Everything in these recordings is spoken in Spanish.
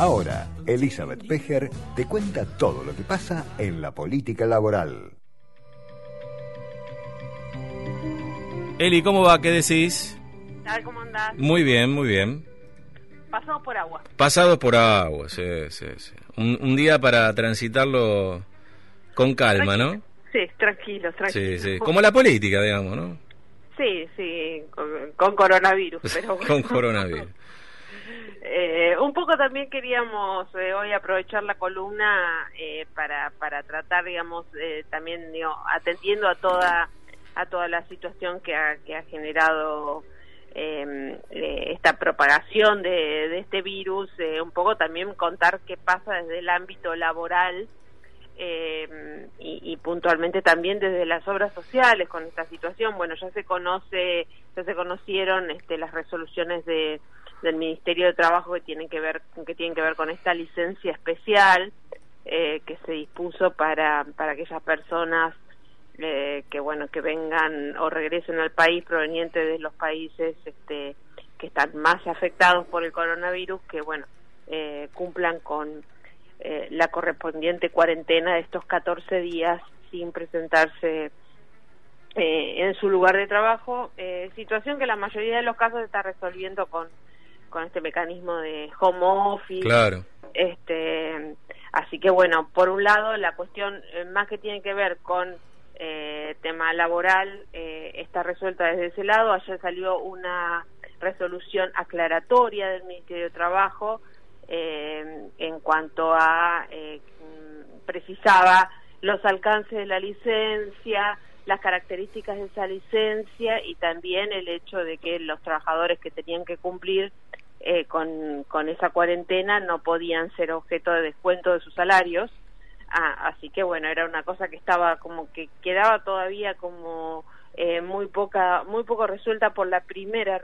Ahora, Elizabeth Pejer te cuenta todo lo que pasa en la política laboral. Eli, ¿cómo va? ¿Qué decís? ¿Cómo andás? Muy bien, muy bien. Pasados por agua. Pasados por agua, sí, sí, sí. Un, día para transitarlo con calma, ¿no? Sí, tranquilo, tranquilo. Sí, sí. Como la política, digamos, ¿no? Sí, sí, con, coronavirus, pero con coronavirus. Eh, un poco también queríamos eh, hoy aprovechar la columna eh, para, para tratar, digamos, también digo, atendiendo a toda a toda la situación que ha, que ha generado em, esta propagación de, de este virus, un poco también contar qué pasa desde el ámbito laboral eh, y, puntualmente también desde las obras sociales con esta situación. Bueno, ya se conoce, ya se conocieron este, las resoluciones de, del Ministerio de Trabajo que tienen que ver que tienen que ver con esta licencia especial eh, que se dispuso para para aquellas personas eh, que bueno que vengan o regresen al país provenientes de los países este, que están más afectados por el coronavirus que bueno eh, cumplan con eh, la correspondiente cuarentena de estos 14 días sin presentarse eh, en su lugar de trabajo, eh, situación que la mayoría de los casos está resolviendo con, con este mecanismo de home office. Claro. Este, así que bueno, por un lado la cuestión más que tiene que ver con tema laboral está resuelta desde ese lado. Ayer salió una resolución aclaratoria del Ministerio de Trabajo eh, en cuanto a eh, precisaba los alcances de la licencia, las características de esa licencia y también el hecho de que los trabajadores que tenían que cumplir eh, con, con esa cuarentena no podían ser objeto de descuento de sus salarios. Ah, así que bueno, era una cosa que estaba como que quedaba todavía como eh, muy poca, muy poco resuelta por la primera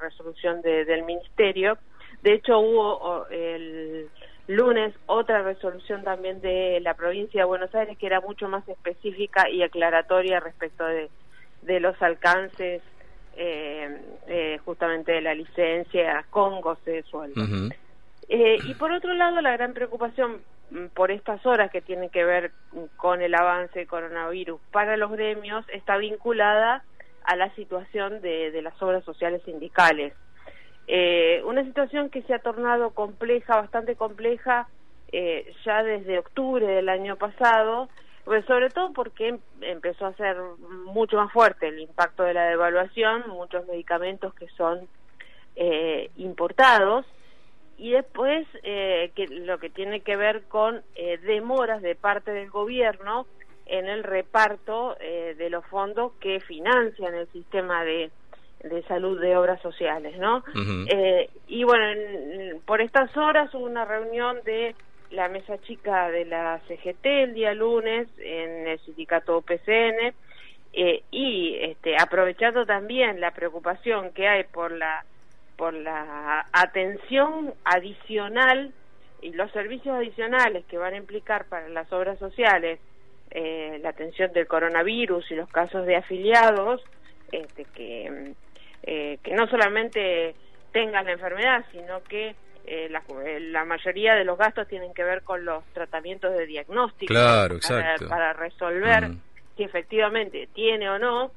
resolución del ministerio de hecho, hubo el lunes otra resolución también de la provincia de Buenos Aires que era mucho más específica y aclaratoria respecto de, de los alcances eh, eh, justamente de la licencia con goce de sueldo. eh, y por otro lado, la gran preocupación mm, por estas horas que tienen que ver con el avance del coronavirus para los gremios está vinculada a la situación de, de las obras sociales sindicales. Eh, una situación que se ha tornado compleja, bastante compleja, eh, ya desde octubre del año pasado, pues sobre todo porque em, empezó a ser mucho más fuerte el impacto de la devaluación, muchos medicamentos que son eh, importados, y después eh, que lo que tiene que ver con eh, demoras de parte del gobierno en el reparto eh, de los fondos que financian el sistema de de salud de obras sociales, ¿no? eh, y bueno, por estas horas hubo una reunión de la mesa chica de la CGT el día lunes en el sindicato PCN eh, y este, aprovechando también la preocupación que hay por la por la atención adicional y los servicios adicionales que van a implicar para las obras sociales eh, la atención del coronavirus y los casos de afiliados este, que eh, que no solamente tengan la enfermedad, sino que eh, la, eh, la, mayoría de los gastos tienen que ver con los tratamientos de diagnóstico para, resolver mm. si efectivamente tiene o no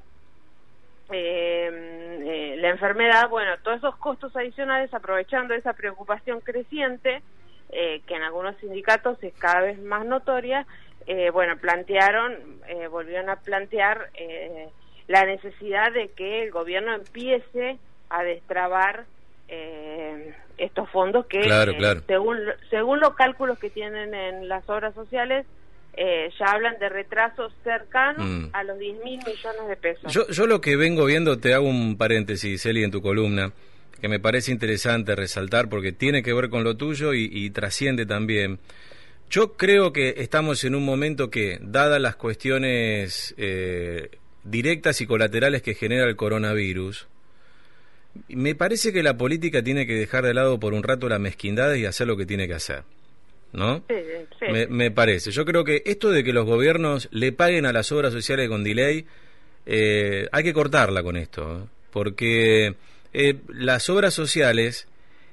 eh, la enfermedad. Bueno, todos esos costos adicionales, aprovechando esa preocupación creciente, que en algunos sindicatos es cada vez más notoria, bueno, plantearon, volvieron a plantear la necesidad de que el gobierno empiece a destrabar eh, estos fondos que eh, según según los cálculos que tienen en las obras sociales eh, ya hablan de retrasos cercanos mm. a los 10 mil millones de pesos. Yo, yo lo que vengo viendo, te hago un paréntesis, Eli, en tu columna, que me parece interesante resaltar porque tiene que ver con lo tuyo y, y trasciende también. Yo creo que estamos en un momento que, dadas las cuestiones eh, directas y colaterales que genera el coronavirus, me parece que la política tiene que dejar de lado por un rato la mezquindad y hacer lo que tiene que hacer. ¿No? Me, parece. Yo creo que esto de que los gobiernos le paguen a las obras sociales con delay, eh, hay que cortarla con esto. ¿eh? Porque eh, las obras sociales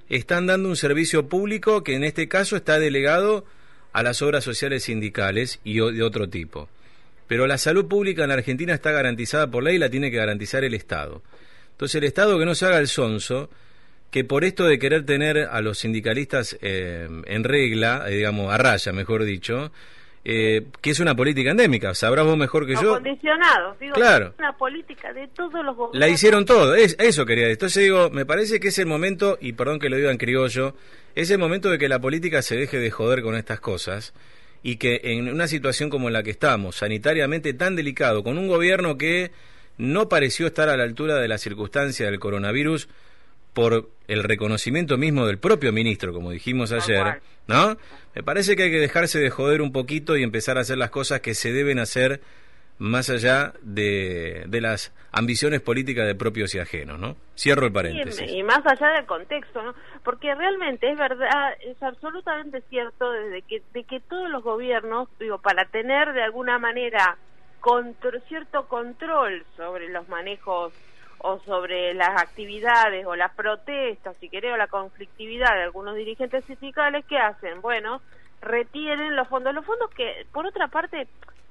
están dando un servicio público que en este caso está delegado a las obras sociales sindicales y de otro tipo. Pero la salud pública en la Argentina está garantizada por ley y la tiene que garantizar el Estado. Entonces el Estado que no se haga el sonso, que por esto de querer tener a los sindicalistas eh, en regla, eh, digamos, a raya, mejor dicho, eh, que es una política endémica, sabrás vos mejor que yo. Condicionados, digo, claro. es una política de todos los gobiernos. La hicieron todo, es, eso quería decir. Entonces digo, me parece que es el momento, y perdón que lo diga en criollo, es el momento de que la política se deje de joder con estas cosas y que en una situación como la que estamos, sanitariamente tan delicado, con un gobierno que no pareció estar a la altura de la circunstancia del coronavirus, por el reconocimiento mismo del propio ministro, como dijimos ayer, ¿no? Me parece que hay que dejarse de joder un poquito y empezar a hacer las cosas que se deben hacer más allá de, de las ambiciones políticas de propios y ajenos, ¿no? Cierro el paréntesis. y, más allá del contexto, ¿no? Porque realmente es verdad, es absolutamente cierto desde que, de que todos los gobiernos, digo, para tener de alguna manera cierto control sobre los manejos o sobre las actividades o las protestas, si querés, o la conflictividad de algunos dirigentes sindicales, ¿qué hacen? Bueno, retienen los fondos. Los fondos que, por otra parte,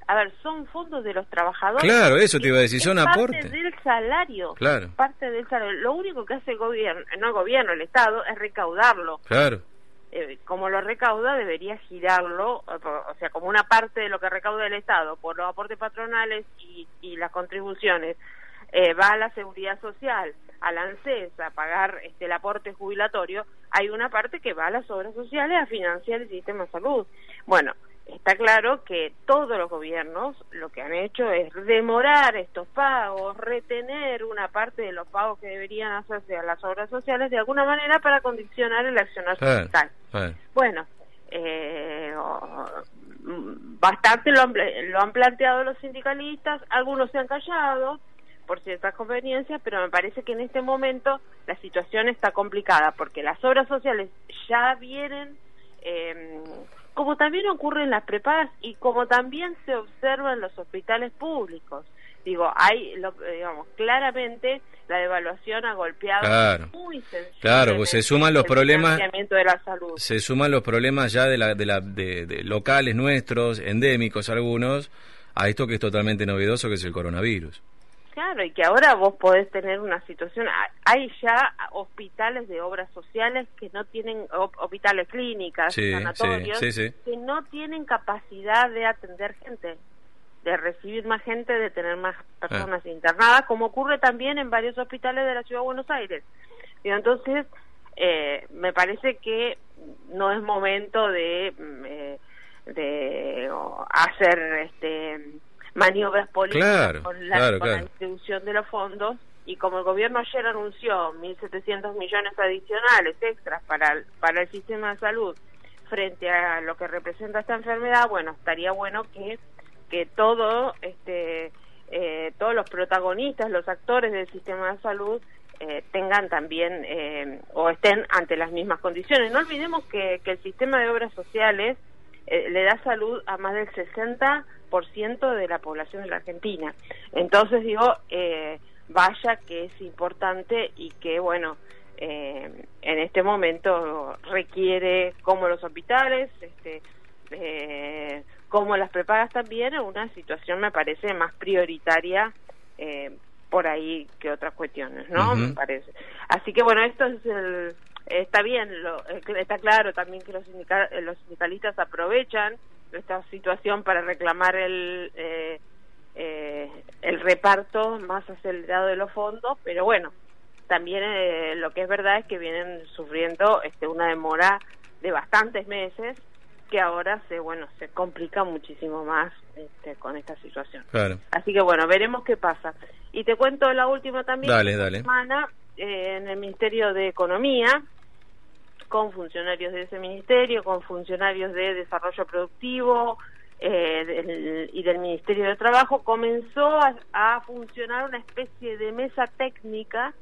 a ver, son fondos de los trabajadores. Claro, eso te iba a decir, son aportes. Parte del salario. Claro. Parte del salario. Lo único que hace el gobierno, no el gobierno, el Estado, es recaudarlo. Claro. Eh, como lo recauda, debería girarlo, o sea, como una parte de lo que recauda el Estado por los aportes patronales y, y las contribuciones eh, va a la seguridad social, a la ANSES, a pagar este, el aporte jubilatorio, hay una parte que va a las obras sociales a financiar el sistema de salud. Bueno, está claro que todos los gobiernos lo que han hecho es demorar estos pagos, retener una parte de los pagos que deberían hacerse a las obras sociales de alguna manera para condicionar el accionar fiscal. Bueno, eh, bastante lo lo han planteado los sindicalistas, algunos se han callado, por ciertas conveniencias, pero me parece que en este momento la situación está complicada porque las obras sociales ya vienen, eh, como también ocurre en las prepagas y como también se observa en los hospitales públicos. Digo, hay, digamos, claramente la devaluación ha golpeado claro, muy Claro, pues se suman los problemas. De la salud. Se suman los problemas ya de, la, de, la, de locales nuestros, endémicos algunos, a esto que es totalmente novedoso, que es el coronavirus. Claro, y que ahora vos podés tener una situación, hay ya hospitales de obras sociales que no tienen, hospitales clínicas, sanatorios, que no tienen capacidad de atender gente, de recibir más gente, de tener más personas ah. internadas, como ocurre también en varios hospitales de la Ciudad de Buenos Aires. Y entonces, eh, me parece que no es momento de, mm, eh, de hacer este maniobras políticas con, la, distribución de los fondos y como el gobierno ayer anunció 1.700 millones adicionales extras para el, para el sistema de salud frente a lo que representa esta enfermedad, bueno, estaría bueno que que todo este eh, todos los protagonistas, los actores del sistema de salud eh, tengan también eh, o estén ante las mismas condiciones. No olvidemos que, que el sistema de obras sociales le da salud a más del 60 ciento de la población de la Argentina. Entonces digo, eh, vaya que es importante y que, bueno, eh, en este momento requiere, como los hospitales, este, eh, como las prepagas también, una situación me parece más prioritaria por ahí que otras cuestiones, ¿no? Me parece. Así que bueno, esto es el, está bien, lo, está claro también que los, los sindicalistas aprovechan esta situación para reclamar el eh, eh, el reparto más acelerado de los fondos, pero bueno, también eh, lo que es verdad es que vienen sufriendo este una demora de bastantes meses que ahora se bueno se complica muchísimo más este, con esta situación. Así que bueno, veremos qué pasa. Y te cuento la última también. Dale, dale. Semana en el Ministerio de Economía con funcionarios de ese ministerio, con funcionarios de desarrollo productivo eh, y del Ministerio de Trabajo, comenzó a, funcionar una especie de mesa técnica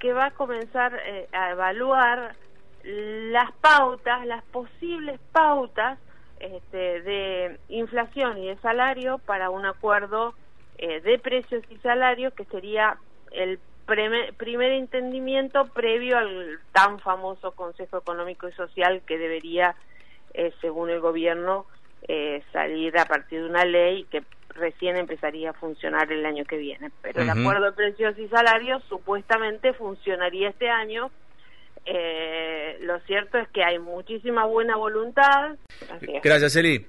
que va a comenzar eh, a evaluar las pautas, las posibles pautas este, de inflación y de salario para un acuerdo eh, de precios y salarios que sería el primer entendimiento previo al tan famoso Consejo Económico y Social que debería, eh, según el gobierno, eh, salir a partir de una ley que recién empezaría a funcionar el año que viene. Pero el acuerdo de precios y salarios supuestamente funcionaría este año. Eh, lo cierto es que hay muchísima buena voluntad. Gracias, Eli.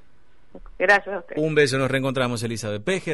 Gracias a usted. Un beso, nos reencontramos, Elizabeth Pejer.